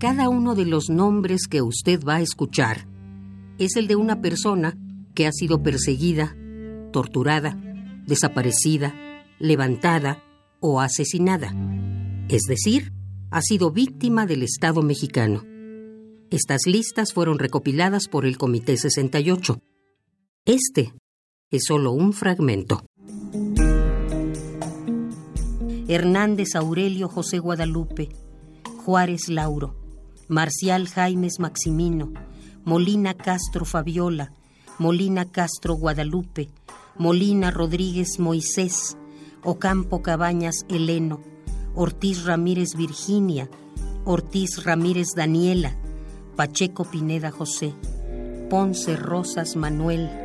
Cada uno de los nombres que usted va a escuchar es el de una persona que ha sido perseguida, torturada, desaparecida, levantada o asesinada. Es decir, ha sido víctima del Estado mexicano. Estas listas fueron recopiladas por el Comité 68. Este es solo un fragmento. Hernández Aurelio José Guadalupe, Juárez Lauro, Marcial Jaimes Maximino, Molina Castro Fabiola, Molina Castro Guadalupe, Molina Rodríguez Moisés, Ocampo Cabañas Heleno, Ortiz Ramírez Virginia, Ortiz Ramírez Daniela, Pacheco Pineda José, Ponce Rosas Manuel.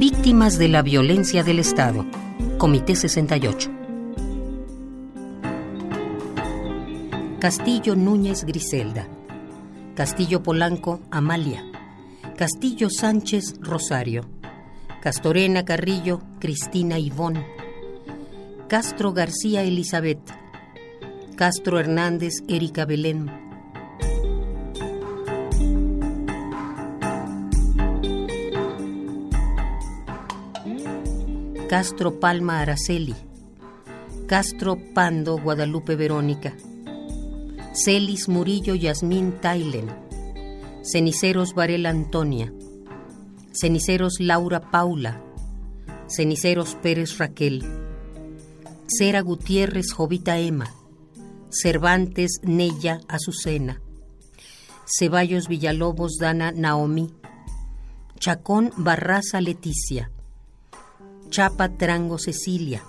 Víctimas de la violencia del Estado. Comité 68. Castillo Núñez Griselda. Castillo Polanco Amalia. Castillo Sánchez Rosario. Castorena Carrillo Cristina Ivón. Castro García Elizabeth. Castro Hernández Erika Belén. Castro Palma Araceli. Castro Pando Guadalupe Verónica. Celis Murillo Yasmín Tailen, Ceniceros Varela Antonia, Ceniceros Laura Paula, Ceniceros Pérez Raquel, Cera Gutiérrez Jovita Emma, Cervantes Nella Azucena, Ceballos Villalobos Dana Naomi, Chacón Barraza Leticia, Chapa Trango Cecilia,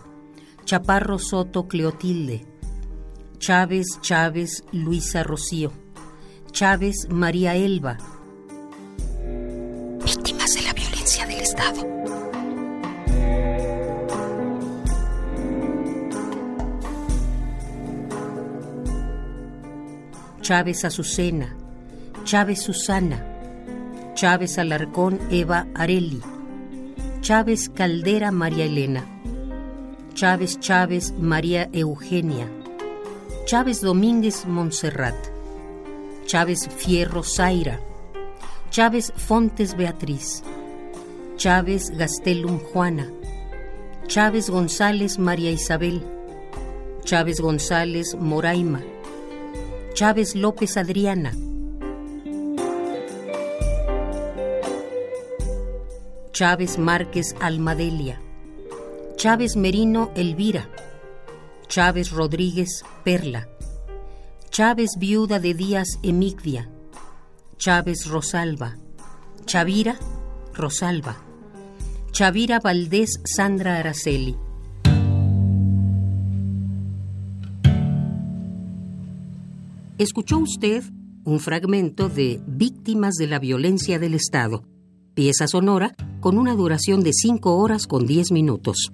Chaparro Soto Cleotilde, Chávez Chávez Luisa Rocío, Chávez María Elba. Víctimas de la violencia del Estado. Chávez Azucena, Chávez Susana, Chávez Alarcón Eva Areli, Chávez Caldera María Elena, Chávez Chávez María Eugenia, Chávez Domínguez Montserrat, Chávez Fierro Zaira, Chávez Fontes Beatriz, Chávez Gastelum Juana, Chávez González María Isabel, Chávez González Moraima, Chávez López Adriana, Chávez Márquez Almadelia, Chávez Merino Elvira, Chávez Rodríguez Perla, Chávez Viuda de Díaz Emigdia, Chávez Rosalba, Chavira Rosalba, Chavira Valdés Sandra Araceli. Escuchó usted un fragmento de Víctimas de la Violencia del Estado, pieza sonora con una duración de 5 horas con 10 minutos.